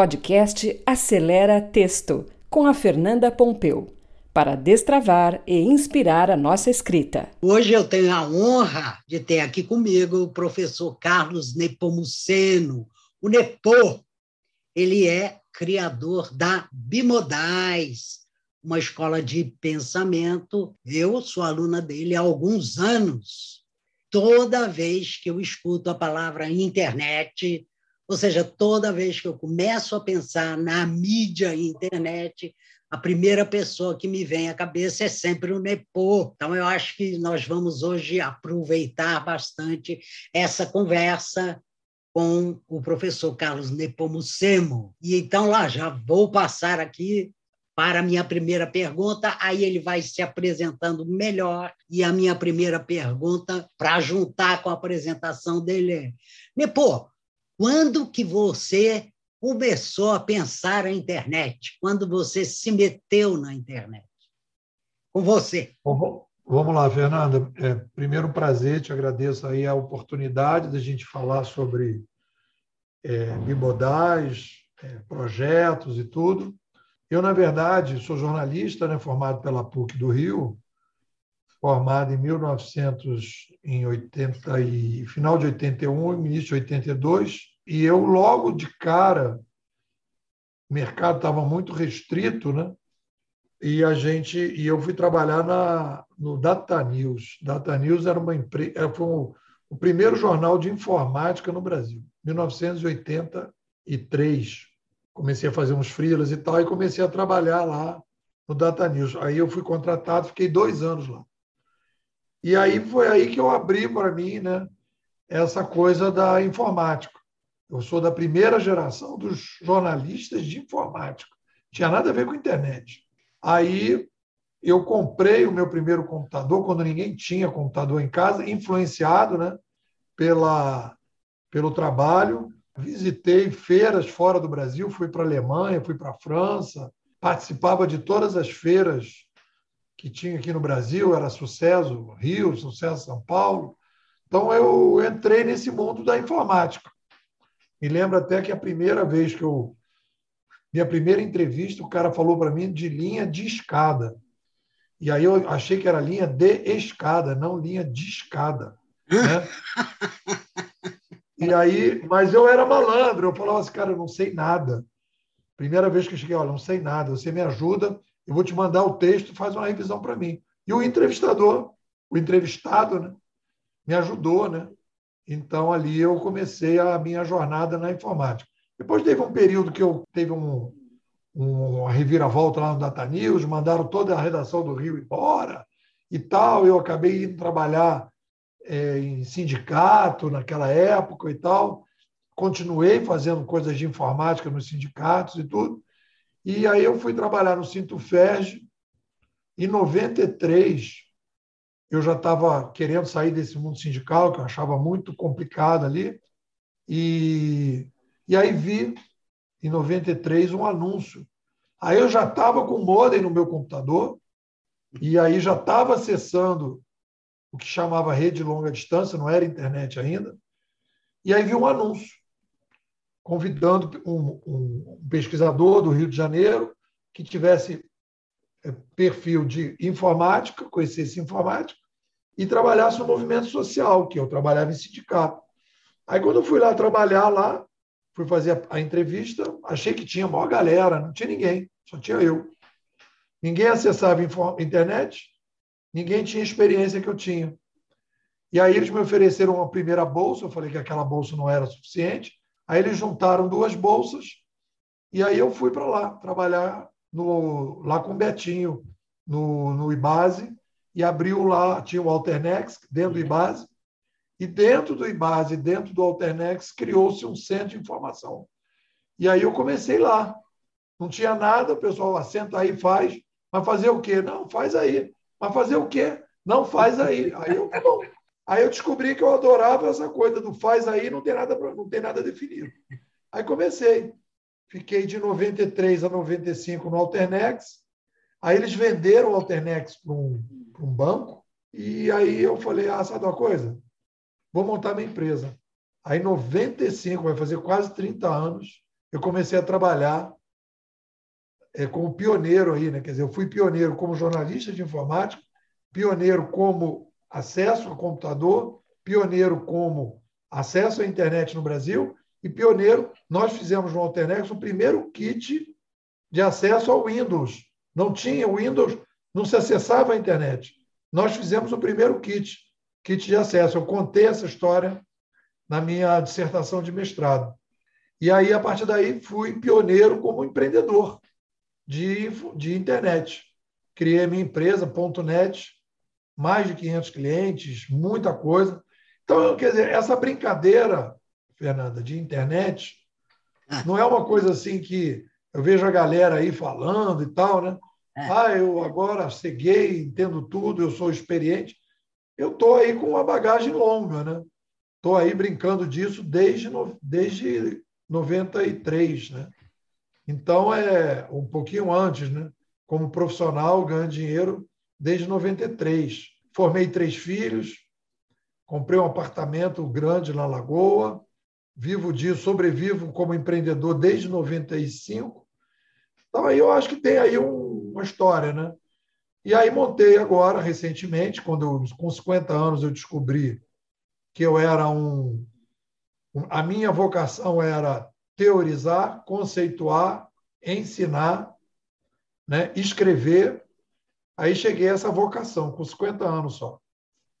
Podcast Acelera Texto, com a Fernanda Pompeu, para destravar e inspirar a nossa escrita. Hoje eu tenho a honra de ter aqui comigo o professor Carlos Nepomuceno, o Nepo. Ele é criador da Bimodais, uma escola de pensamento. Eu sou aluna dele há alguns anos. Toda vez que eu escuto a palavra internet, ou seja, toda vez que eu começo a pensar na mídia e internet, a primeira pessoa que me vem à cabeça é sempre o Nepo. Então, eu acho que nós vamos hoje aproveitar bastante essa conversa com o professor Carlos Nepomucemo. E então, lá, já vou passar aqui para a minha primeira pergunta, aí ele vai se apresentando melhor, e a minha primeira pergunta, para juntar com a apresentação dele é: Nepo, quando que você começou a pensar a internet? Quando você se meteu na internet? Com você. Vamos lá, Fernanda. É, primeiro, prazer, te agradeço aí a oportunidade de a gente falar sobre é, é, projetos e tudo. Eu, na verdade, sou jornalista, né, formado pela PUC do Rio, formado em 1980 e final de 81, início de 82, e eu logo de cara o mercado estava muito restrito, né? E a gente e eu fui trabalhar na no Data News. Data News era uma empresa, foi um, o primeiro jornal de informática no Brasil, 1983. Comecei a fazer uns freelas e tal e comecei a trabalhar lá no Data News. Aí eu fui contratado, fiquei dois anos lá. E aí foi aí que eu abri para mim, né, essa coisa da informática. Eu sou da primeira geração dos jornalistas de informática. Tinha nada a ver com internet. Aí eu comprei o meu primeiro computador quando ninguém tinha computador em casa, influenciado, né, pela pelo trabalho. Visitei feiras fora do Brasil, fui para a Alemanha, fui para a França, participava de todas as feiras que tinha aqui no Brasil, era sucesso Rio, sucesso São Paulo. Então eu entrei nesse mundo da informática. Me lembro até que a primeira vez que eu minha primeira entrevista, o cara falou para mim de linha de escada. E aí eu achei que era linha de escada, não linha de escada. Né? e aí, mas eu era malandro, eu falava assim, cara, eu não sei nada. Primeira vez que eu cheguei, olha, não sei nada, você me ajuda, eu vou te mandar o texto, faz uma revisão para mim. E o entrevistador, o entrevistado, né, me ajudou, né? Então ali eu comecei a minha jornada na informática. Depois teve um período que eu teve um, um, uma reviravolta lá no Data News, mandaram toda a redação do Rio embora e tal. Eu acabei indo trabalhar é, em sindicato naquela época e tal. Continuei fazendo coisas de informática nos sindicatos e tudo. E aí eu fui trabalhar no Sintoferg. Em 93, eu já estava querendo sair desse mundo sindical, que eu achava muito complicado ali. E, e aí vi, em 93, um anúncio. Aí eu já estava com o modem no meu computador, e aí já estava acessando o que chamava rede longa distância, não era internet ainda. E aí vi um anúncio convidando um, um, pesquisador do Rio de Janeiro que tivesse é, perfil de informática, conhecesse informática, e trabalhasse no movimento social, que eu trabalhava em sindicato. Aí, quando eu fui lá trabalhar lá, fui fazer a, entrevista, achei que tinha maior galera, não tinha ninguém, só tinha eu. Ninguém acessava a internet, ninguém tinha a experiência que eu tinha. E aí eles me ofereceram uma primeira bolsa, eu falei que aquela bolsa não era suficiente, Aí eles juntaram duas bolsas e aí eu fui para lá trabalhar no, lá com o Betinho no, no IBASE e abriu lá, tinha o Alternex dentro do IBASE e dentro do IBASE, dentro do Alternex, criou-se um centro de informação. E aí eu comecei lá. Não tinha nada, o pessoal assenta aí faz, mas fazer o quê? Não, faz aí. Mas fazer o quê? Não faz aí. Aí eu, tá bom. Aí eu descobri que eu adorava essa coisa do faz aí, não tem nada, não tem nada definido. Aí comecei. Fiquei de 93 a 95 no Alternex. Aí eles venderam o Alternex para um, um banco. E aí eu falei, ah, sabe uma coisa? Vou montar minha empresa. Aí, em 95, vai fazer quase 30 anos, eu comecei a trabalhar é, como pioneiro aí, né? Quer dizer, eu fui pioneiro como jornalista de informática, pioneiro como acesso ao computador, pioneiro como acesso à internet no Brasil e pioneiro, nós fizemos no Alternex o primeiro kit de acesso ao Windows. Não tinha Windows, não se acessava a internet. Nós fizemos o primeiro kit, kit de acesso. Eu contei essa história na minha dissertação de mestrado. E aí, a partir daí, fui pioneiro como empreendedor de, de internet. Criei a minha empresa, .net, mais de 500 clientes, muita coisa. Então, quer dizer, essa brincadeira, Fernanda, de internet, ah. não é uma coisa assim que eu vejo a galera aí falando e tal, né? Ah, eu agora ceguei, entendo tudo, eu sou experiente. Eu estou aí com uma bagagem longa, né? Estou aí brincando disso desde, desde 93, né? Então, é um pouquinho antes, né? Como profissional, ganhando dinheiro desde 93. Formei três filhos, comprei um apartamento grande na Lagoa, vivo disso, sobrevivo como empreendedor desde 95. Então, aí eu acho que tem aí um, uma história, né? E aí montei agora, recentemente, quando eu, com 50 anos eu descobri que eu era um. A minha vocação era teorizar, conceituar, ensinar, né, escrever. Aí cheguei a essa vocação, com 50 anos só.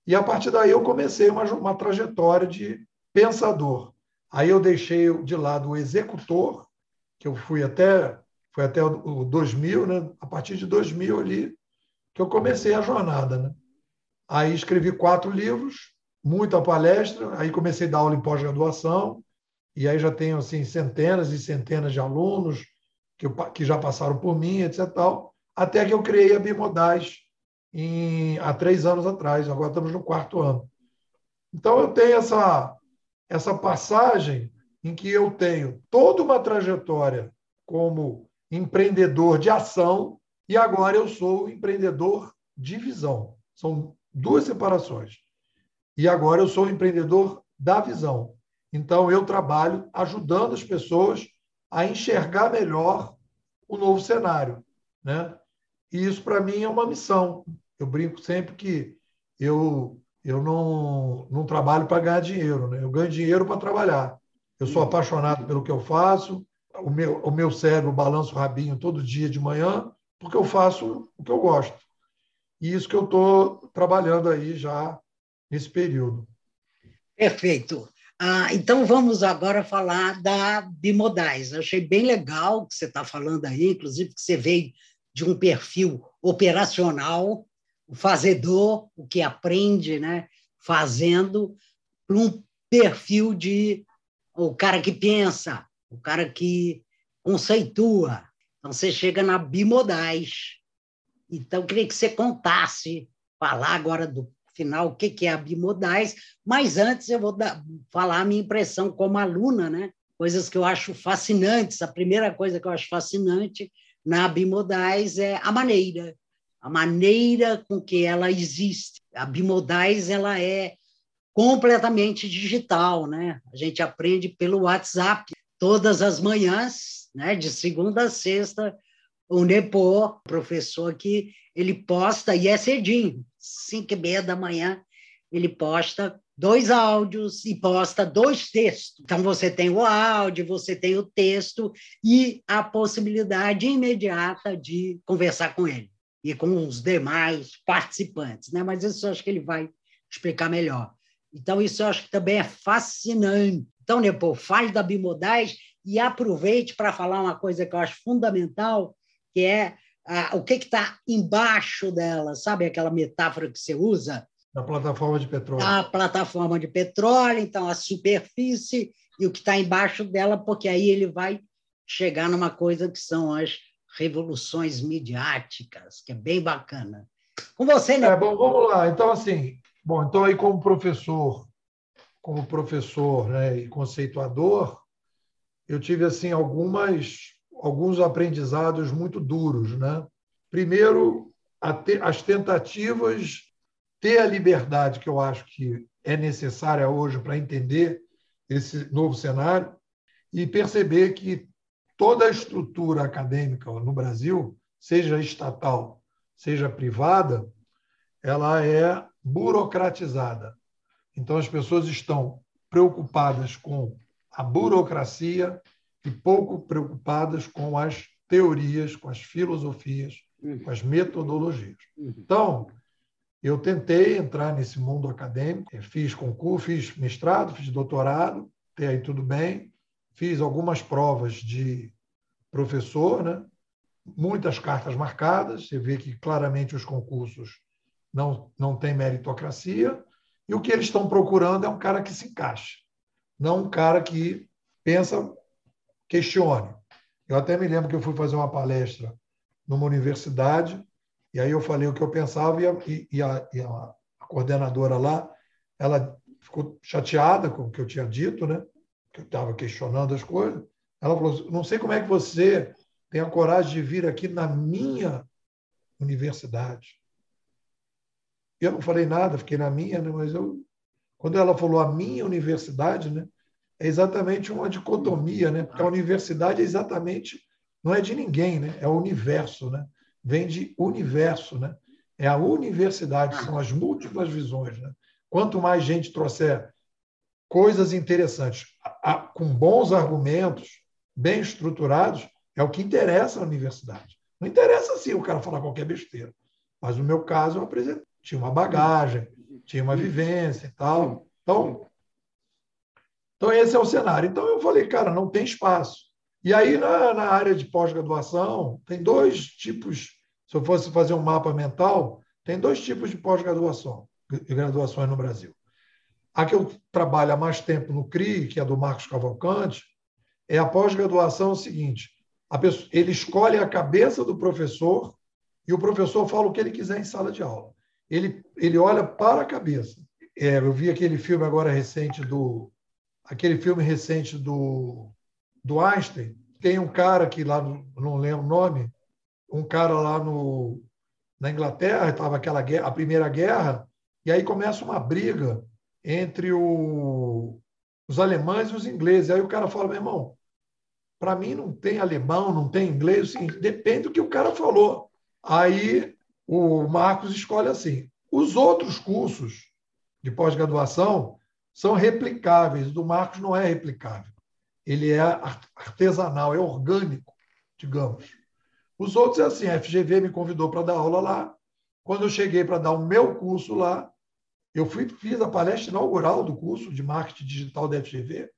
E a partir daí eu comecei uma, uma trajetória de pensador. Aí eu deixei de lado o executor, que eu fui até foi até o 2000, né? A partir de 2000 ali que eu comecei a jornada, né? Aí escrevi quatro livros, muita palestra, aí comecei a dar aula em pós-graduação, e aí já tenho assim centenas e centenas de alunos que, eu, que já passaram por mim, etc. Tal, até que eu criei a Bimodais em, há três anos atrás, agora estamos no quarto ano. Então eu tenho essa, essa passagem em que eu tenho toda uma trajetória como empreendedor de ação e agora eu sou empreendedor de visão. São duas separações. E agora eu sou empreendedor da visão. Então, eu trabalho ajudando as pessoas a enxergar melhor o novo cenário. Né? E isso, para mim, é uma missão. Eu brinco sempre que eu, eu não, não trabalho para ganhar dinheiro, né? eu ganho dinheiro para trabalhar. Eu sou apaixonado pelo que eu faço, o meu, o meu cérebro balança o rabinho todo dia de manhã, porque eu faço o que eu gosto. E isso que eu estou trabalhando aí já nesse período. Perfeito. Ah, então vamos agora falar da Bimodais. Achei bem legal o que você está falando aí, inclusive que você veio de um perfil operacional, o fazedor, o que aprende, né, fazendo, para um perfil de o cara que pensa, o cara que conceitua. Então você chega na Bimodais. Então queria que você contasse, falar agora do final o que é a Bimodais, mas antes eu vou dar, falar a minha impressão como aluna, né? coisas que eu acho fascinantes. A primeira coisa que eu acho fascinante na Bimodais é a maneira, a maneira com que ela existe. A Bimodais ela é completamente digital, né? A gente aprende pelo WhatsApp todas as manhãs, né? De segunda a sexta, o Nepo, professor que ele posta e é cedinho, cinco e meia da manhã, ele posta dois áudios e posta dois textos. Então, você tem o áudio, você tem o texto e a possibilidade imediata de conversar com ele e com os demais participantes. Né? Mas isso eu acho que ele vai explicar melhor. Então, isso eu acho que também é fascinante. Então, Nepo, fale da Bimodais e aproveite para falar uma coisa que eu acho fundamental, que é ah, o que está embaixo dela, sabe aquela metáfora que você usa? Da plataforma de petróleo. A plataforma de petróleo, então a superfície e o que está embaixo dela, porque aí ele vai chegar numa coisa que são as revoluções midiáticas, que é bem bacana. Com você, né? É, bom, vamos lá. Então, assim, bom, então aí como professor, como professor né, e conceituador, eu tive assim algumas alguns aprendizados muito duros. Né? Primeiro, te, as tentativas ter a liberdade que eu acho que é necessária hoje para entender esse novo cenário e perceber que toda a estrutura acadêmica no Brasil, seja estatal, seja privada, ela é burocratizada. Então, as pessoas estão preocupadas com a burocracia e pouco preocupadas com as teorias, com as filosofias, uhum. com as metodologias. Uhum. Então, eu tentei entrar nesse mundo acadêmico, fiz concurso, fiz mestrado, fiz doutorado, até aí tudo bem, fiz algumas provas de professor, né? muitas cartas marcadas, você vê que claramente os concursos não, não têm meritocracia, e o que eles estão procurando é um cara que se encaixe, não um cara que pensa, questione. Eu até me lembro que eu fui fazer uma palestra numa universidade, e aí eu falei o que eu pensava, e a, e a, e a coordenadora lá, ela ficou chateada com o que eu tinha dito, né? que eu estava questionando as coisas. Ela falou: não sei como é que você tem a coragem de vir aqui na minha universidade. Eu não falei nada, fiquei na minha, né? mas eu, quando ela falou a minha universidade, né? é exatamente uma dicotomia, né? porque a universidade é exatamente, não é de ninguém, né? é o universo, né? vem de universo, né? é a universidade, são as múltiplas visões. Né? Quanto mais gente trouxer coisas interessantes, com bons argumentos, bem estruturados, é o que interessa à universidade. Não interessa sim o cara falar qualquer besteira. Mas no meu caso, eu apresentei. Tinha uma bagagem, tinha uma vivência e tal. Então, então, esse é o cenário. Então, eu falei, cara, não tem espaço. E aí, na, na área de pós-graduação, tem dois tipos. Se eu fosse fazer um mapa mental, tem dois tipos de pós-graduação, graduações no Brasil. A que eu trabalho há mais tempo no CRI, que é do Marcos Cavalcante, é a pós-graduação seguinte: pessoa, ele escolhe a cabeça do professor e o professor fala o que ele quiser em sala de aula. Ele, ele olha para a cabeça. É, eu vi aquele filme agora recente do aquele filme recente do, do Einstein. Tem um cara que lá não lembro o nome, um cara lá no, na Inglaterra estava aquela guerra, a primeira guerra e aí começa uma briga entre o, os alemães e os ingleses. Aí o cara fala, meu irmão, para mim não tem alemão, não tem inglês, assim, depende do que o cara falou. Aí o Marcos escolhe assim. Os outros cursos de pós-graduação são replicáveis, o do Marcos não é replicável. Ele é artesanal, é orgânico, digamos. Os outros é assim, a FGV me convidou para dar aula lá. Quando eu cheguei para dar o meu curso lá, eu fui, fiz a palestra inaugural do curso de marketing digital da FGV,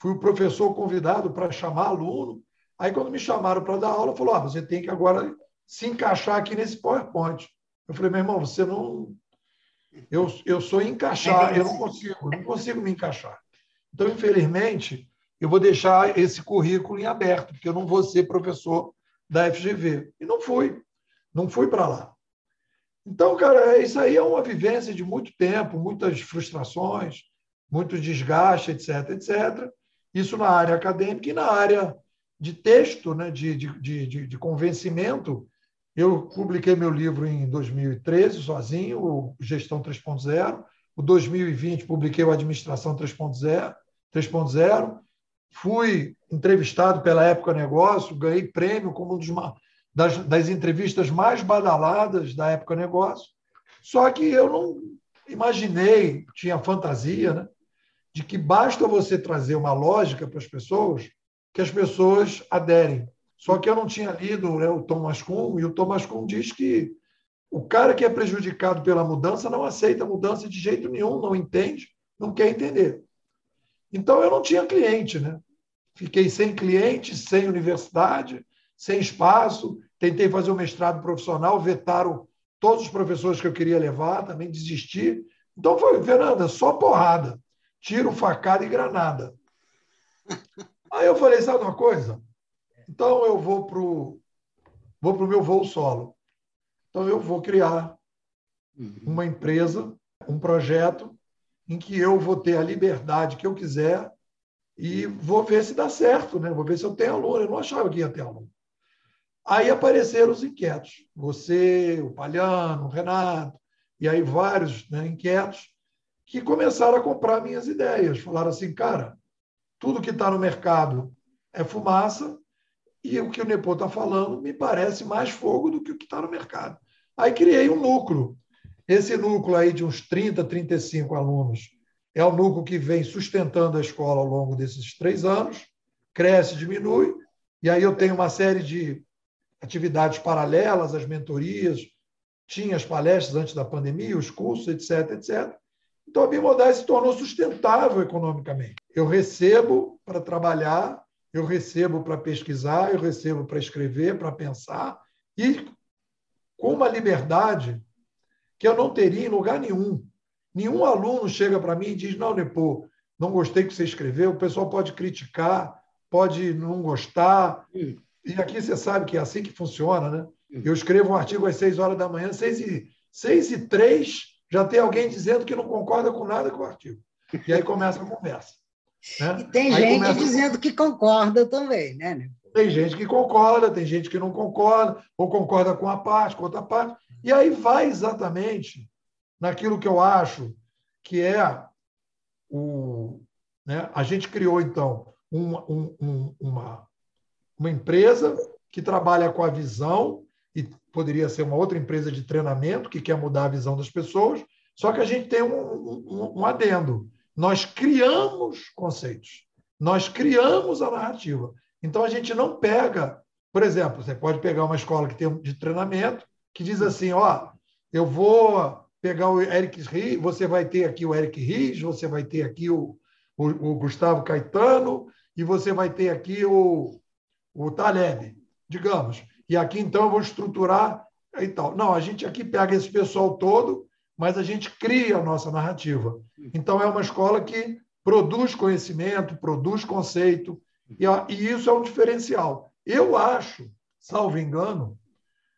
fui o professor convidado para chamar aluno. Aí, quando me chamaram para dar aula, falou: ah, você tem que agora se encaixar aqui nesse PowerPoint. Eu falei: meu irmão, você não. Eu, eu sou encaixar, eu não consigo, não consigo me encaixar. Então, infelizmente, eu vou deixar esse currículo em aberto, porque eu não vou ser professor da FGV. E não fui, não fui para lá. Então, cara, isso aí é uma vivência de muito tempo, muitas frustrações, muito desgaste, etc, etc. Isso na área acadêmica e na área de texto, né, de, de, de, de convencimento. Eu publiquei meu livro em 2013, sozinho, o Gestão 3.0. O 2020 publiquei o Administração 3.0. 3.0. Fui entrevistado pela Época Negócio, ganhei prêmio como um dos das, das entrevistas mais badaladas da época negócio. Só que eu não imaginei, tinha fantasia, né, de que basta você trazer uma lógica para as pessoas que as pessoas aderem. Só que eu não tinha lido né, o Thomas Kuhn, e o Thomas Kuhn diz que o cara que é prejudicado pela mudança não aceita a mudança de jeito nenhum, não entende, não quer entender. Então eu não tinha cliente, né? Fiquei sem cliente, sem universidade, sem espaço. Tentei fazer o um mestrado profissional, vetaram todos os professores que eu queria levar, também desisti. Então foi, Fernanda, só porrada. Tiro, facada e granada. Aí eu falei, sabe uma coisa? Então eu vou para o vou pro meu voo solo. Então eu vou criar uhum. uma empresa, um projeto em que eu vou ter a liberdade que eu quiser e vou ver se dá certo, né? Vou ver se eu tenho aluno. Eu não achava que ia ter aluno. Aí apareceram os inquietos. Você, o Palhano, o Renato, e aí vários né, inquietos que começaram a comprar minhas ideias. Falaram assim, cara, tudo que está no mercado é fumaça, e o que o Nepo está falando me parece mais fogo do que o que está no mercado. Aí criei um núcleo. Esse núcleo aí de uns 30, 35 alunos é o núcleo que vem sustentando a escola ao longo desses três anos, cresce, diminui, e aí eu tenho uma série de atividades paralelas, as mentorias, tinha as palestras antes da pandemia, os cursos, etc, etc. Então a Bimodais se tornou sustentável economicamente. Eu recebo para trabalhar, eu recebo para pesquisar, eu recebo para escrever, para pensar, e com uma liberdade que eu não teria em lugar nenhum. Nenhum aluno chega para mim e diz: Não, Nepo, não gostei que você escreveu. O pessoal pode criticar, pode não gostar. E aqui você sabe que é assim que funciona, né? Eu escrevo um artigo às seis horas da manhã, seis e, seis e três, já tem alguém dizendo que não concorda com nada com o artigo. E aí começa a conversa. Né? E tem aí gente começa... dizendo que concorda também, né? Tem gente que concorda, tem gente que não concorda, ou concorda com a parte, com outra parte. E aí vai exatamente naquilo que eu acho que é o. Né? A gente criou, então, uma, um, uma, uma empresa que trabalha com a visão, e poderia ser uma outra empresa de treinamento que quer mudar a visão das pessoas, só que a gente tem um, um, um adendo. Nós criamos conceitos, nós criamos a narrativa. Então a gente não pega, por exemplo, você pode pegar uma escola que tem de treinamento que diz assim, ó, eu vou pegar o Eric Riz, você vai ter aqui o Eric Riz, você vai ter aqui o, o, o Gustavo Caetano e você vai ter aqui o, o Taleb, digamos. E aqui, então, eu vou estruturar e tal. Não, a gente aqui pega esse pessoal todo, mas a gente cria a nossa narrativa. Então, é uma escola que produz conhecimento, produz conceito, e, e isso é um diferencial. Eu acho, salvo engano,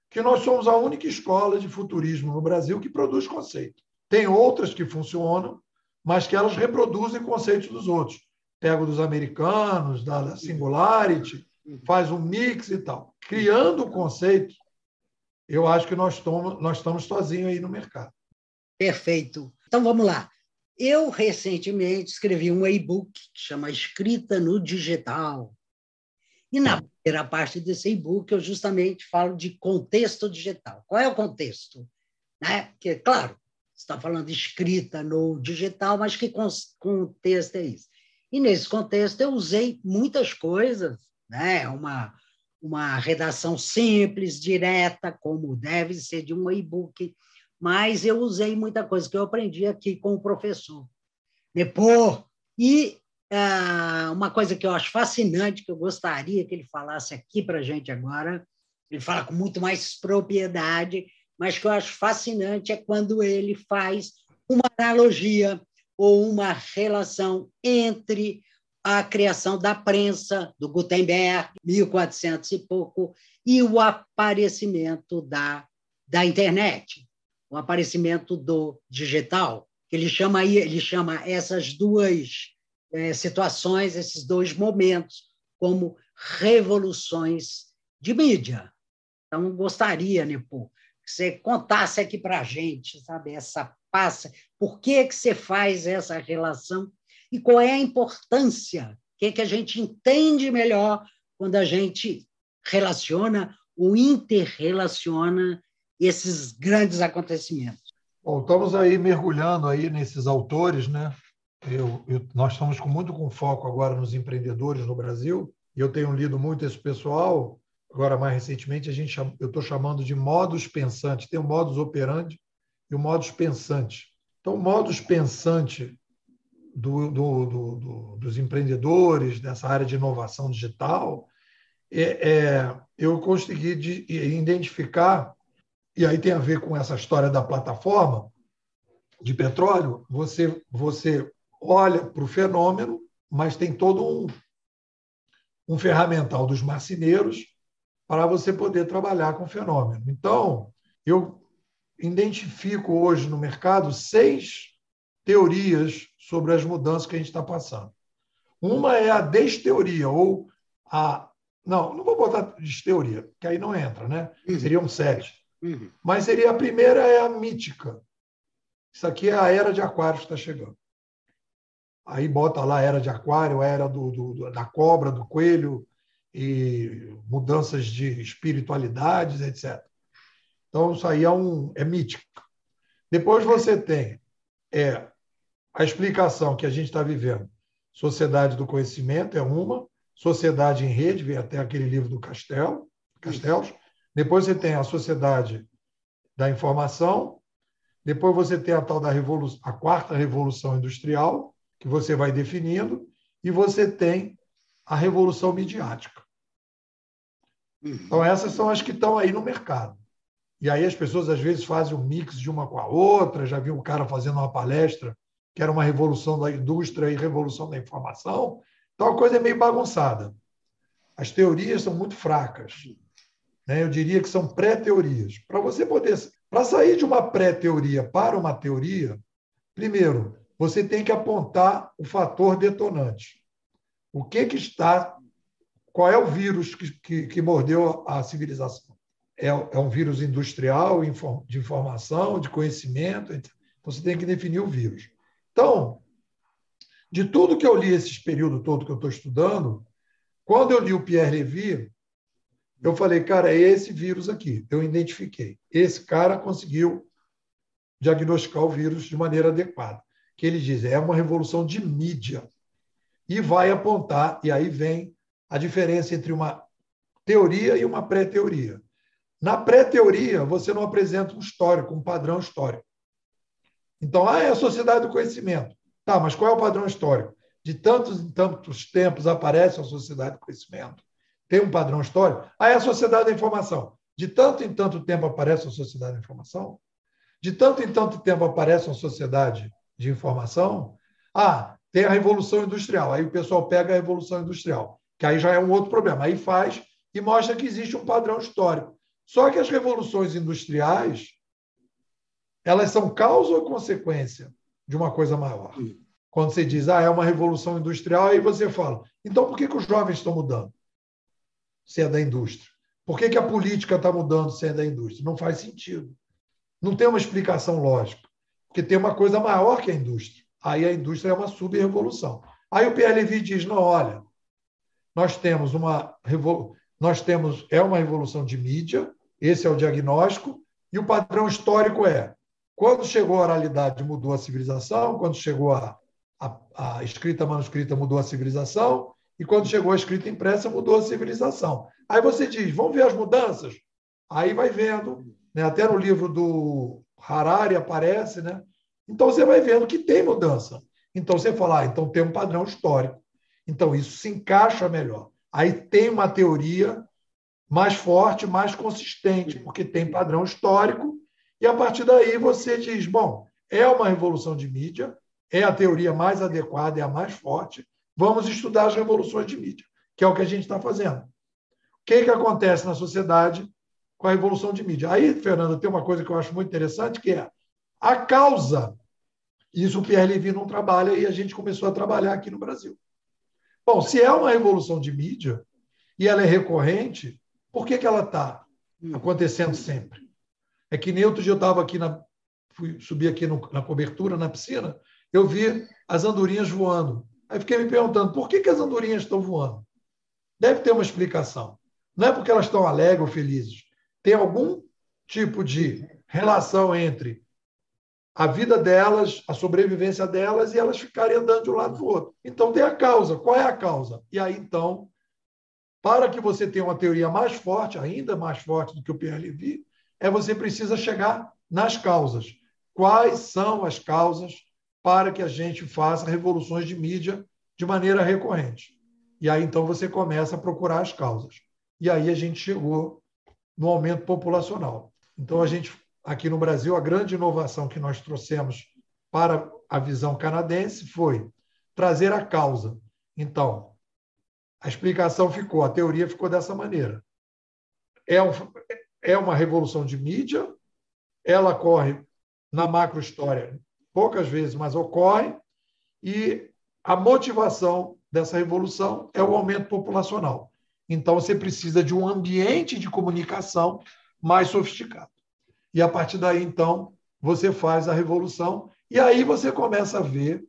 que nós somos a única escola de futurismo no Brasil que produz conceito. Tem outras que funcionam, mas que elas reproduzem conceitos dos outros. Pega dos americanos, da Singularity, faz um mix e tal. Criando o conceito, eu acho que nós estamos, nós estamos sozinhos aí no mercado. Perfeito. Então vamos lá. Eu recentemente escrevi um e-book que chama Escrita no Digital. E na primeira parte desse e-book eu justamente falo de contexto digital. Qual é o contexto? Né? Que, claro, está falando de escrita no digital, mas que contexto é esse? E nesse contexto eu usei muitas coisas, né? uma, uma redação simples, direta, como deve ser de um e-book, mas eu usei muita coisa que eu aprendi aqui com o professor. Depois, e ah, uma coisa que eu acho fascinante, que eu gostaria que ele falasse aqui para a gente agora, ele fala com muito mais propriedade, mas que eu acho fascinante é quando ele faz uma analogia ou uma relação entre a criação da prensa, do Gutenberg, 1400 e pouco, e o aparecimento da, da internet, o aparecimento do digital. Ele chama, ele chama essas duas é, situações, esses dois momentos, como revoluções de mídia. Então, gostaria, Nepo, que você contasse aqui para a gente, sabe, essa passa, por que, que você faz essa relação e qual é a importância, o que, que a gente entende melhor quando a gente relaciona ou interrelaciona esses grandes acontecimentos. Bom, estamos aí mergulhando aí nesses autores, né? Eu, eu, nós estamos com muito com foco agora nos empreendedores no Brasil, e eu tenho lido muito esse pessoal. Agora, mais recentemente, a gente, eu estou chamando de modus pensante. Tem o modus operandi e o modus pensante. Então, o modus pensante do, do, do, dos empreendedores, dessa área de inovação digital, é, é, eu consegui de, identificar, e aí tem a ver com essa história da plataforma de petróleo, você, você olha para o fenômeno, mas tem todo um, um ferramental dos marceneiros para você poder trabalhar com o fenômeno. Então, eu identifico hoje no mercado seis teorias sobre as mudanças que a gente está passando. Uma é a desteoria, ou a. Não, não vou botar desteoria, que aí não entra, né? Seriam sete. Uhum. Mas seria a primeira é a mítica. Isso aqui é a era de Aquário que está chegando. Aí bota lá a era de aquário, a era do, do, da cobra, do coelho, e mudanças de espiritualidades, etc. Então, isso aí é, um, é mítico. Depois você tem é, a explicação que a gente está vivendo. Sociedade do conhecimento é uma, sociedade em rede, vem até aquele livro do Castelo, Castells. Depois você tem a sociedade da informação, depois você tem a tal da revolução, a quarta revolução industrial, que você vai definindo, e você tem a revolução midiática. Então, essas são as que estão aí no mercado. E aí as pessoas, às vezes, fazem um mix de uma com a outra. Já vi um cara fazendo uma palestra que era uma revolução da indústria e revolução da informação. Então, a coisa é meio bagunçada. As teorias são muito fracas. Né? Eu diria que são pré-teorias. Para você poder... Para sair de uma pré-teoria para uma teoria, primeiro, você tem que apontar o fator detonante. O que, que está qual é o vírus que, que, que mordeu a civilização? É, é, um vírus industrial, de informação, de conhecimento. Então, você tem que definir o vírus. Então, de tudo que eu li esse período todo que eu estou estudando, quando eu li o Pierre Levy, eu falei, cara, é esse vírus aqui. Eu identifiquei. Esse cara conseguiu diagnosticar o vírus de maneira adequada. Que ele diz, é uma revolução de mídia. E vai apontar, e aí vem a diferença entre uma teoria e uma pré-teoria. Na pré-teoria, você não apresenta um histórico, um padrão histórico. Então, ah, é a sociedade do conhecimento. Tá, mas qual é o padrão histórico? De tantos em tantos tempos aparece a sociedade do conhecimento. Tem um padrão histórico? Ah, é a sociedade da informação. De tanto em tanto tempo aparece a sociedade da informação? De tanto em tanto tempo aparece a sociedade de informação? Ah, tem a Revolução Industrial. Aí o pessoal pega a Revolução Industrial que aí já é um outro problema. Aí faz e mostra que existe um padrão histórico. Só que as revoluções industriais, elas são causa ou consequência de uma coisa maior. Quando você diz, ah, é uma revolução industrial, aí você fala, então por que, que os jovens estão mudando? Se é da indústria. Por que, que a política está mudando se é da indústria? Não faz sentido. Não tem uma explicação lógica. Porque tem uma coisa maior que a indústria. Aí a indústria é uma sub-revolução. Aí o Levy diz, não, olha, nós temos uma nós temos é uma revolução de mídia, esse é o diagnóstico, e o padrão histórico é quando chegou a oralidade mudou a civilização, quando chegou a, a, a escrita manuscrita mudou a civilização, e quando chegou a escrita impressa mudou a civilização. Aí você diz, vamos ver as mudanças? Aí vai vendo, né? até no livro do Harari aparece, né? Então você vai vendo que tem mudança. Então você fala, ah, então tem um padrão histórico. Então, isso se encaixa melhor. Aí tem uma teoria mais forte, mais consistente, porque tem padrão histórico, e a partir daí você diz: bom, é uma revolução de mídia, é a teoria mais adequada, é a mais forte, vamos estudar as revoluções de mídia, que é o que a gente está fazendo. O que, que acontece na sociedade com a revolução de mídia? Aí, Fernando, tem uma coisa que eu acho muito interessante, que é a causa. Isso o Pierre Levy não trabalha e a gente começou a trabalhar aqui no Brasil. Bom, se é uma revolução de mídia e ela é recorrente, por que, que ela está acontecendo sempre? É que nem outro dia eu estava aqui na. Fui subir aqui no, na cobertura, na piscina, eu vi as andorinhas voando. Aí fiquei me perguntando por que, que as andorinhas estão voando? Deve ter uma explicação. Não é porque elas estão alegres ou felizes. Tem algum tipo de relação entre a vida delas, a sobrevivência delas e elas ficarem andando de um lado para o outro. Então tem a causa. Qual é a causa? E aí, então, para que você tenha uma teoria mais forte, ainda mais forte do que o Pierre Levy, é você precisa chegar nas causas. Quais são as causas para que a gente faça revoluções de mídia de maneira recorrente? E aí, então, você começa a procurar as causas. E aí a gente chegou no aumento populacional. Então, a gente aqui no Brasil, a grande inovação que nós trouxemos para a visão canadense foi trazer a causa. Então, a explicação ficou, a teoria ficou dessa maneira. É, um, é uma revolução de mídia, ela ocorre na macrohistória poucas vezes, mas ocorre, e a motivação dessa revolução é o aumento populacional. Então, você precisa de um ambiente de comunicação mais sofisticado. E a partir daí, então, você faz a revolução. E aí você começa a ver,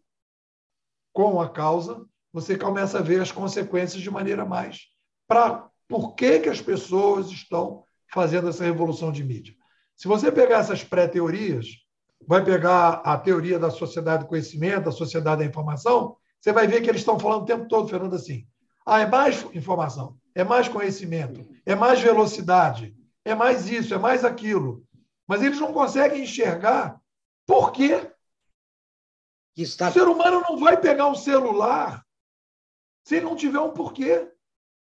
com a causa, você começa a ver as consequências de maneira mais para por que, que as pessoas estão fazendo essa revolução de mídia. Se você pegar essas pré-teorias, vai pegar a teoria da sociedade do conhecimento, da sociedade da informação, você vai ver que eles estão falando o tempo todo, Fernando, assim: ah, é mais informação, é mais conhecimento, é mais velocidade, é mais isso, é mais aquilo. Mas eles não conseguem enxergar por quê. Está... O ser humano não vai pegar um celular se ele não tiver um porquê.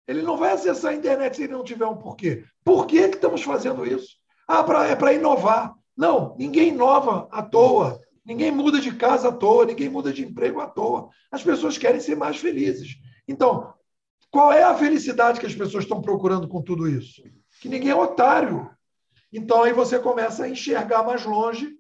Ele não vai acessar a internet se ele não tiver um porquê. Por que, que estamos fazendo isso? Ah, pra, é para inovar. Não, ninguém inova à toa. Ninguém muda de casa à toa, ninguém muda de emprego à toa. As pessoas querem ser mais felizes. Então, qual é a felicidade que as pessoas estão procurando com tudo isso? Que ninguém é otário. Então, aí você começa a enxergar mais longe,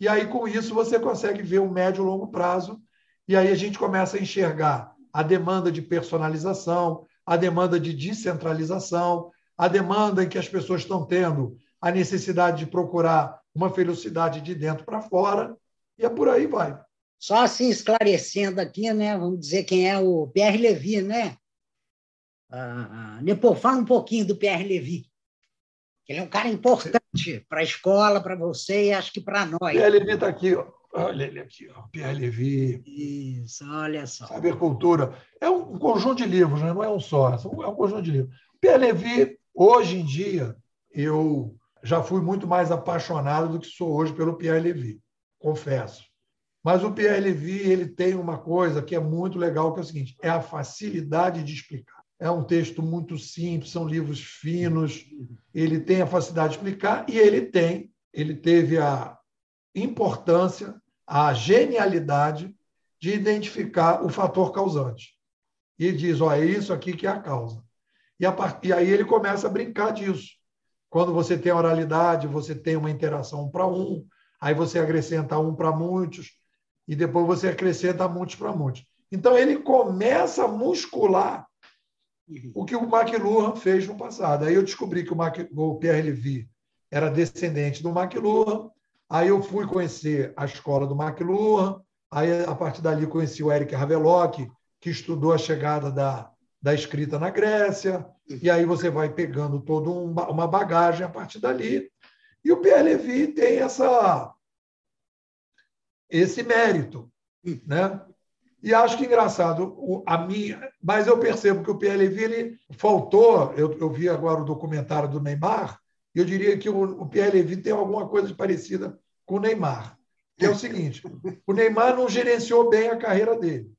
e aí, com isso, você consegue ver o médio e longo prazo, e aí a gente começa a enxergar a demanda de personalização, a demanda de descentralização, a demanda em que as pessoas estão tendo a necessidade de procurar uma felicidade de dentro para fora, e é por aí vai. Só assim esclarecendo aqui, né? Vamos dizer quem é o Pierre Levy, né? Ah, Nepo, fala um pouquinho do Pierre Levy. Ele é um cara importante para a escola, para você e acho que para nós. Pierre Levy está aqui, ó. olha ele aqui, ó. Pierre Levy. Isso, olha só. Saber cultura. É um conjunto de livros, né? não é um só, é um conjunto de livros. Pierre Levy, hoje em dia, eu já fui muito mais apaixonado do que sou hoje pelo Pierre Levy, confesso. Mas o Pierre Levy ele tem uma coisa que é muito legal, que é o seguinte: é a facilidade de explicar. É um texto muito simples, são livros finos, ele tem a facilidade de explicar e ele tem, ele teve a importância, a genialidade de identificar o fator causante. E diz: ó, é isso aqui que é a causa. E, a, e aí ele começa a brincar disso. Quando você tem oralidade, você tem uma interação um para um, aí você acrescenta um para muitos, e depois você acrescenta muitos para muitos. Então, ele começa a muscular o que o McLuhan fez no passado. Aí eu descobri que o, Mac, o Pierre Levy era descendente do McLuhan, aí eu fui conhecer a escola do McLuhan, aí a partir dali conheci o Eric Ravelock, que estudou a chegada da, da escrita na Grécia, e aí você vai pegando toda uma bagagem a partir dali. E o Pierre Levy tem essa, esse mérito. Né? E acho que engraçado, a minha, mas eu percebo que o Pierre Levy ele faltou. Eu, eu vi agora o documentário do Neymar, e eu diria que o, o Pierre Levy tem alguma coisa parecida com o Neymar. Que é o seguinte: o Neymar não gerenciou bem a carreira dele.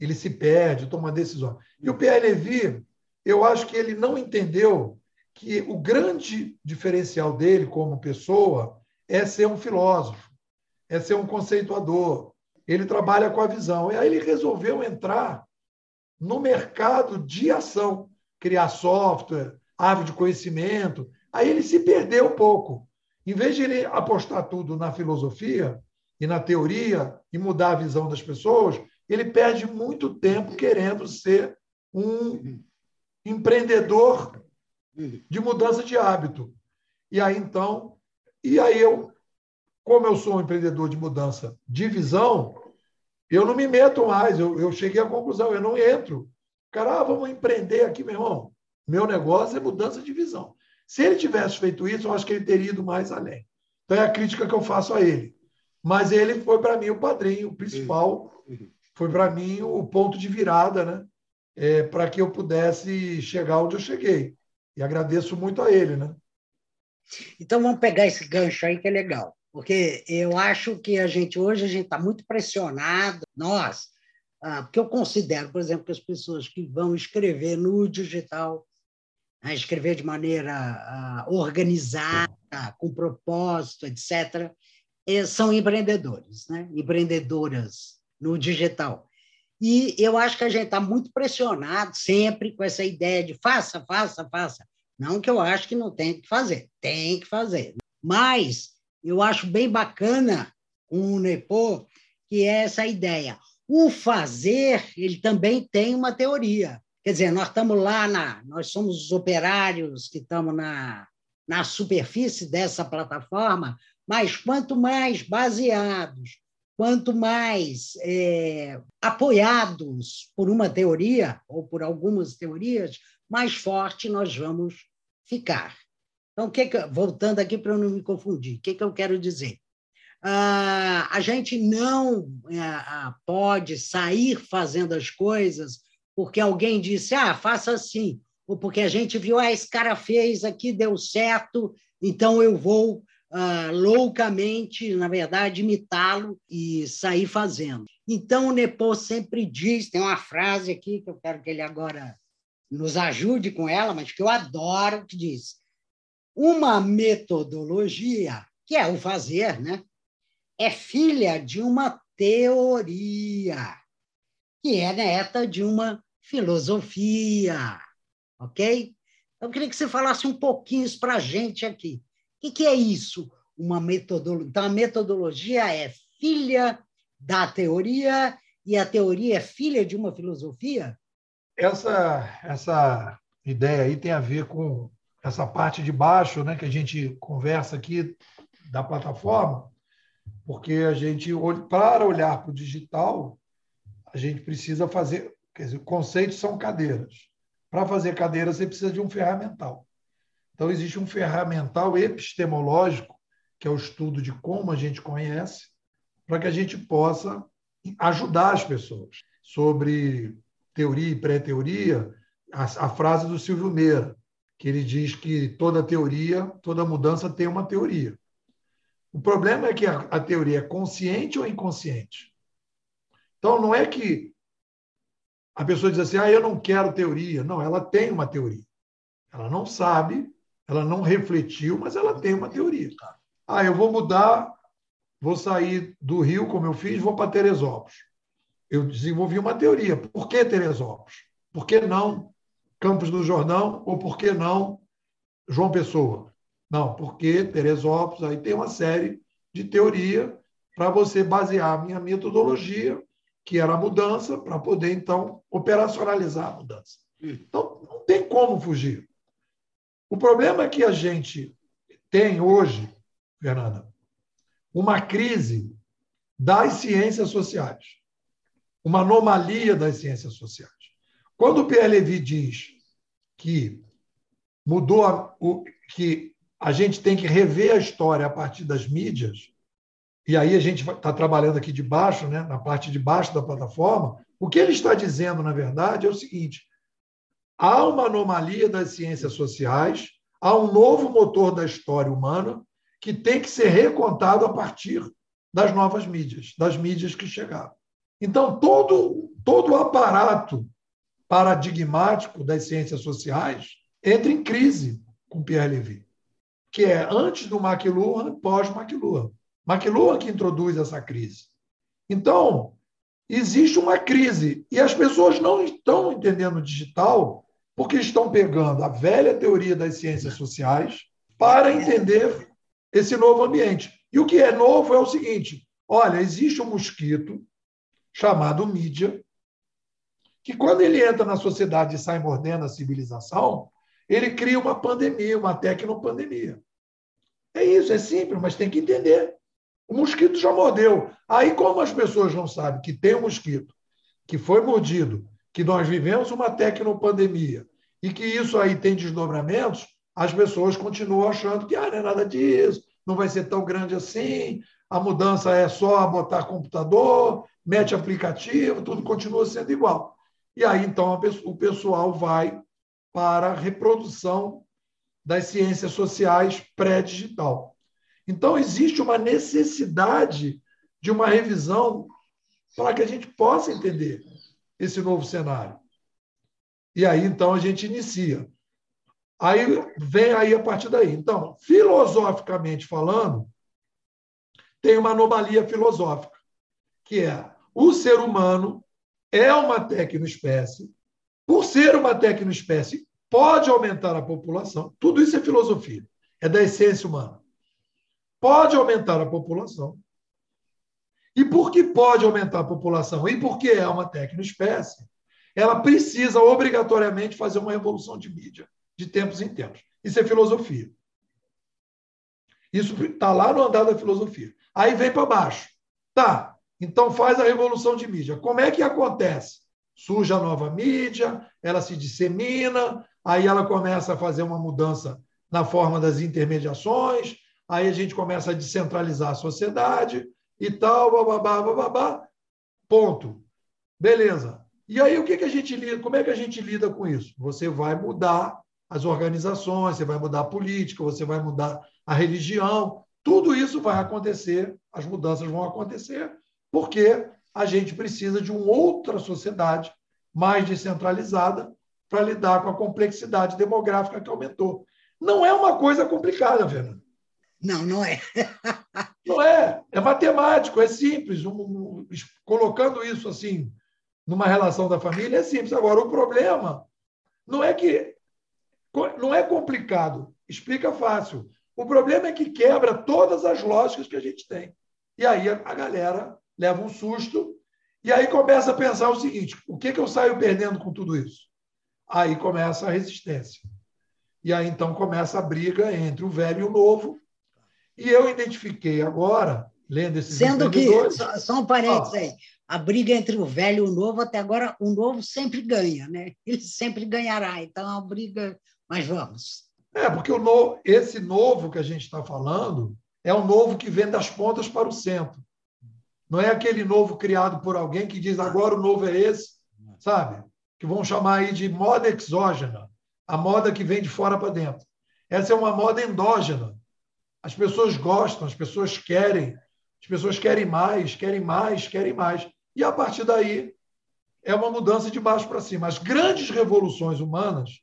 Ele se perde, toma decisão. E o Pierre Levy, eu acho que ele não entendeu que o grande diferencial dele como pessoa é ser um filósofo, é ser um conceituador. Ele trabalha com a visão. E aí ele resolveu entrar no mercado de ação, criar software, árvore de conhecimento. Aí ele se perdeu um pouco. Em vez de ele apostar tudo na filosofia e na teoria e mudar a visão das pessoas, ele perde muito tempo querendo ser um empreendedor de mudança de hábito. E aí, então, e aí eu, como eu sou um empreendedor de mudança de visão, eu não me meto mais. Eu, eu cheguei à conclusão, eu não entro. Cara, ah, vamos empreender aqui, meu irmão. Meu negócio é mudança de visão. Se ele tivesse feito isso, eu acho que ele teria ido mais além. Então é a crítica que eu faço a ele. Mas ele foi para mim o padrinho, o principal, foi para mim o ponto de virada, né? É, para que eu pudesse chegar onde eu cheguei. E agradeço muito a ele. Né? Então vamos pegar esse gancho aí que é legal, porque eu acho que a gente hoje a gente está muito pressionado, nós, ah, porque eu considero, por exemplo, que as pessoas que vão escrever no digital, né, escrever de maneira ah, organizada, com propósito, etc., eh, são empreendedores, né? empreendedoras no digital. E eu acho que a gente está muito pressionado sempre com essa ideia de faça, faça, faça. Não que eu acho que não tem que fazer, tem que fazer. Mas eu acho bem bacana com o Nepo, que é essa ideia. O fazer, ele também tem uma teoria. Quer dizer, nós estamos lá, na, nós somos os operários que estamos na, na superfície dessa plataforma, mas quanto mais baseados quanto mais é, apoiados por uma teoria ou por algumas teorias, mais forte nós vamos ficar. Então, que que, voltando aqui para eu não me confundir, o que, que eu quero dizer? Ah, a gente não ah, pode sair fazendo as coisas porque alguém disse, ah, faça assim, ou porque a gente viu, ah, esse cara fez aqui, deu certo, então eu vou uh, loucamente, na verdade, imitá-lo e sair fazendo. Então, o Nepo sempre diz, tem uma frase aqui que eu quero que ele agora nos ajude com ela, mas que eu adoro, que diz, uma metodologia, que é o fazer, né? é filha de uma teoria, que é neta de uma filosofia, ok? Então, eu queria que você falasse um pouquinho isso para a gente aqui. O que, é isso? Uma metodologia. Então, a metodologia é filha da teoria e a teoria é filha de uma filosofia? Essa, essa ideia aí tem a ver com essa parte de baixo, né, que a gente conversa aqui da plataforma, porque a gente, para olhar para o digital, a gente precisa fazer, quer dizer, conceitos são cadeiras. Para fazer cadeira, você precisa de um ferramental. Então, existe um ferramental epistemológico, que é o estudo de como a gente conhece, para que a gente possa ajudar as pessoas. Sobre teoria e pré-teoria, a, a, frase do Silvio Meira, que ele diz que toda teoria, toda mudança tem uma teoria. O problema é que a, a teoria é consciente ou inconsciente. Então, não é que a pessoa diz assim, ah, eu não quero teoria. Não, ela tem uma teoria. Ela não sabe, ela não refletiu, mas ela tem uma teoria. Ah, eu vou mudar, vou sair do Rio, como eu fiz, vou para Teresópolis. Eu desenvolvi uma teoria. Por que Teresópolis? Por que não Campos do Jordão ou por que não João Pessoa? Não, porque Teresópolis, aí tem uma série de teoria para você basear a minha metodologia, que era a mudança, para poder, então, operacionalizar a mudança. Então, não tem como fugir. O problema que a gente tem hoje, Fernanda, uma crise das ciências sociais, uma anomalia das ciências sociais. Quando o Levy diz que mudou a, o, que a gente tem que rever a história a partir das mídias, e aí a gente está trabalhando aqui de baixo, né, na parte de baixo da plataforma, o que ele está dizendo, na verdade, é o seguinte: há uma anomalia das ciências sociais, há um novo motor da história humana que tem que ser recontado a partir das novas mídias, das mídias que chegaram. Então, todo, todo o aparato paradigmático das ciências sociais entra em crise com Pierre Levy, que é antes do McLuhan, pós-McLuhan. McLuhan que introduz essa crise. Então, existe uma crise e as pessoas não estão entendendo o digital porque estão pegando a velha teoria das ciências sociais para entender esse novo ambiente. E o que é novo é o seguinte: olha, existe um mosquito chamado mídia, que quando ele entra na sociedade e sai mordendo a civilização, ele cria uma pandemia, uma tecnopandemia. É isso, é simples, mas tem que entender. O mosquito já mordeu. Aí, como as pessoas não sabem que tem um mosquito que foi mordido que nós vivemos uma tecnopandemia e que isso aí tem desdobramentos, as pessoas continuam achando que ah, não é nada disso, não vai ser tão grande assim, a mudança é só botar computador, mete aplicativo, tudo continua sendo igual. E aí, então, o pessoal vai para a reprodução das ciências sociais pré-digital. Então, existe uma necessidade de uma revisão para que a gente possa entender esse novo cenário. E aí, então, a gente inicia. Aí vem aí a partir daí. Então, filosoficamente falando, tem uma anomalia filosófica, que é o ser humano é uma tecnoespécie. Por ser uma tecnoespécie, pode aumentar a população. Tudo isso é filosofia, é da essência humana. Pode aumentar a população. E por que pode aumentar a população? E porque é uma tecnoespécie, ela precisa obrigatoriamente fazer uma revolução de mídia, de tempos em tempos. Isso é filosofia. Isso está lá no andar da filosofia. Aí vem para baixo. Tá, Então faz a revolução de mídia. Como é que acontece? Surge a nova mídia, ela se dissemina, aí ela começa a fazer uma mudança na forma das intermediações, aí a gente começa a descentralizar a sociedade e tal, bababá, bababá, ponto. Beleza. E aí o que, que a gente lida? Como é que a gente lida com isso? Você vai mudar as organizações, você vai mudar a política, você vai mudar a religião, tudo isso vai acontecer, as mudanças vão acontecer, porque a gente precisa de uma outra sociedade mais descentralizada para lidar com a complexidade demográfica que aumentou. Não é uma coisa complicada, Fernando. Não, não é. não é. É matemático, é simples. Um, um, colocando isso assim numa relação da família é simples. Agora, o problema não é que não é complicado, explica fácil. O problema é que quebra todas as lógicas que a gente tem. E aí a galera leva um susto e aí começa a pensar o seguinte: o que, que eu saio perdendo com tudo isso? Aí começa a resistência. E aí então começa a briga entre o velho e o novo. E eu identifiquei agora, lendo esses Sendo que, só, só um parênteses aí, a briga entre o velho e o novo, até agora o novo sempre ganha, né? Ele sempre ganhará. Então é uma briga, mas vamos. É, porque o no, esse novo que a gente está falando é o novo que vem das pontas para o centro. Não é aquele novo criado por alguém que diz agora o novo é esse, sabe? Que vão chamar aí de moda exógena, a moda que vem de fora para dentro. Essa é uma moda endógena. As pessoas gostam, as pessoas querem, as pessoas querem mais, querem mais, querem mais. E a partir daí é uma mudança de baixo para cima. As grandes revoluções humanas,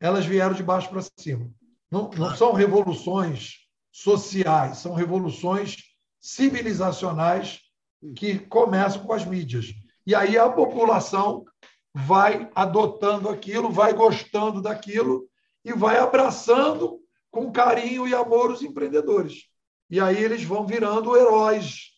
elas vieram de baixo para cima. Não, não são revoluções sociais, são revoluções civilizacionais que começam com as mídias. E aí a população vai adotando aquilo, vai gostando daquilo e vai abraçando com carinho e amor os empreendedores. E aí eles vão virando heróis,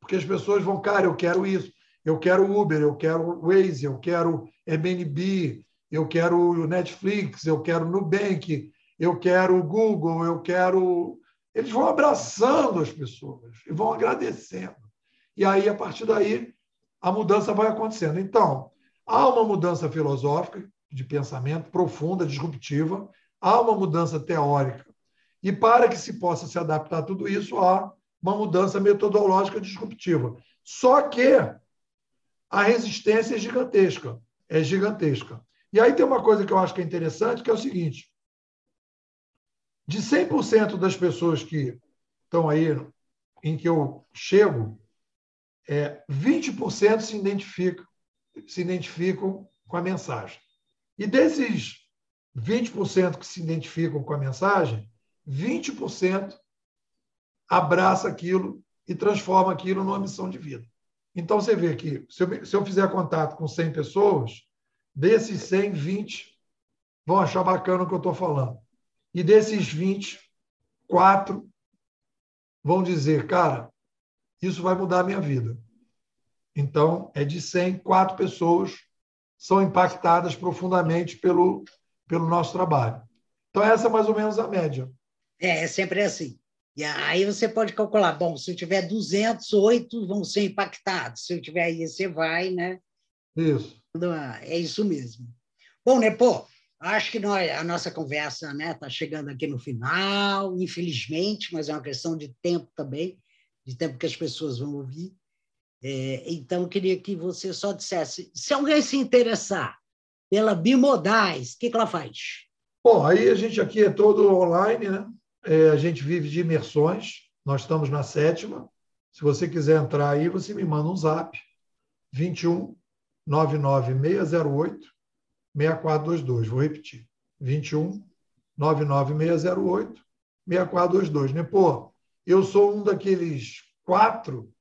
porque as pessoas vão, cara, eu quero isso, eu quero Uber, eu quero Waze, eu quero Airbnb, eu quero Netflix, eu quero Nubank, eu quero Google, eu quero. Eles vão abraçando as pessoas e vão agradecendo. E aí, a partir daí, a mudança vai acontecendo. Então, há uma mudança filosófica de pensamento profunda, disruptiva, há uma mudança teórica. E para que se possa se adaptar a tudo isso, há uma mudança metodológica disruptiva. Só que a resistência é gigantesca, é gigantesca. E aí tem uma coisa que eu acho que é interessante, que é o seguinte: de 100% das pessoas que estão aí em que eu chego, é, 20% se identificam, se identificam com a mensagem. E desses 20% que se identificam com a mensagem, 20% abraça aquilo e transforma aquilo numa missão de vida. Então, você vê que, se eu, se eu fizer contato com 100 pessoas, desses 100, 20 vão achar bacana o que eu estou falando. E desses 20, quatro vão dizer, cara, isso vai mudar a minha vida. Então, é de 100, quatro pessoas são impactadas profundamente pelo, pelo nosso trabalho. Então, essa é mais ou menos a média. É, é sempre assim. E aí você pode calcular, bom, se eu tiver 200, oito vão ser impactados. Se eu tiver aí, você vai, né? Isso. É isso mesmo. Bom, né, pô, acho que nós, a nossa conversa está né, tá chegando aqui no final, infelizmente, mas é uma questão de tempo também, de tempo que as pessoas vão ouvir. É, então, eu queria que você só dissesse: se alguém se interessar pela Bimodais, o que, que ela faz? Bom, aí a gente aqui é todo online, né? É, a gente vive de imersões, nós estamos na sétima. Se você quiser entrar aí, você me manda um zap, 21 99608 6422. Vou repetir. 21 99608 6422. Né? Pô, eu sou um daqueles quatro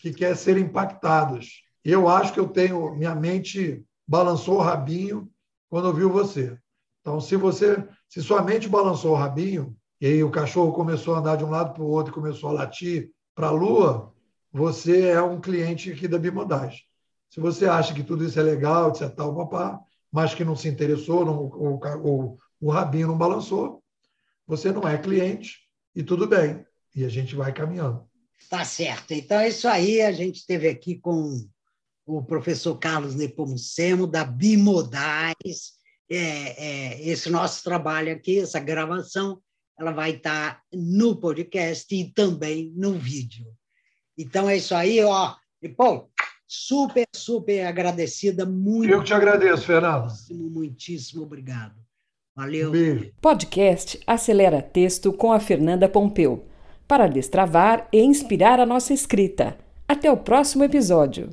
que quer ser impactados. Eu acho que eu tenho, minha mente balançou o rabinho quando ouviu você. Então, se você, se sua mente balançou o rabinho e aí o cachorro começou a andar de um lado para o outro e começou a latir para a lua, você é um cliente aqui da Bimodais. Se você acha que tudo isso é legal, etc., tal, papá, mas que não se interessou, não, o, rabinho não balançou, você não é cliente e tudo bem. E a gente vai caminhando. Tá certo. Então é isso aí. A gente esteve aqui com o professor Carlos Nepomucemo, da Bimodais. É, é, esse nosso trabalho aqui, essa gravação, ela vai estar no podcast e também no vídeo. Então é isso aí, ó. E, pô, super, super agradecida. Muito. Eu que te agradeço, Fernando. Muitíssimo, muitíssimo obrigado. Valeu. Beijo. Podcast Acelera Texto com a Fernanda Pompeu. Para destravar e inspirar a nossa escrita. Até o próximo episódio.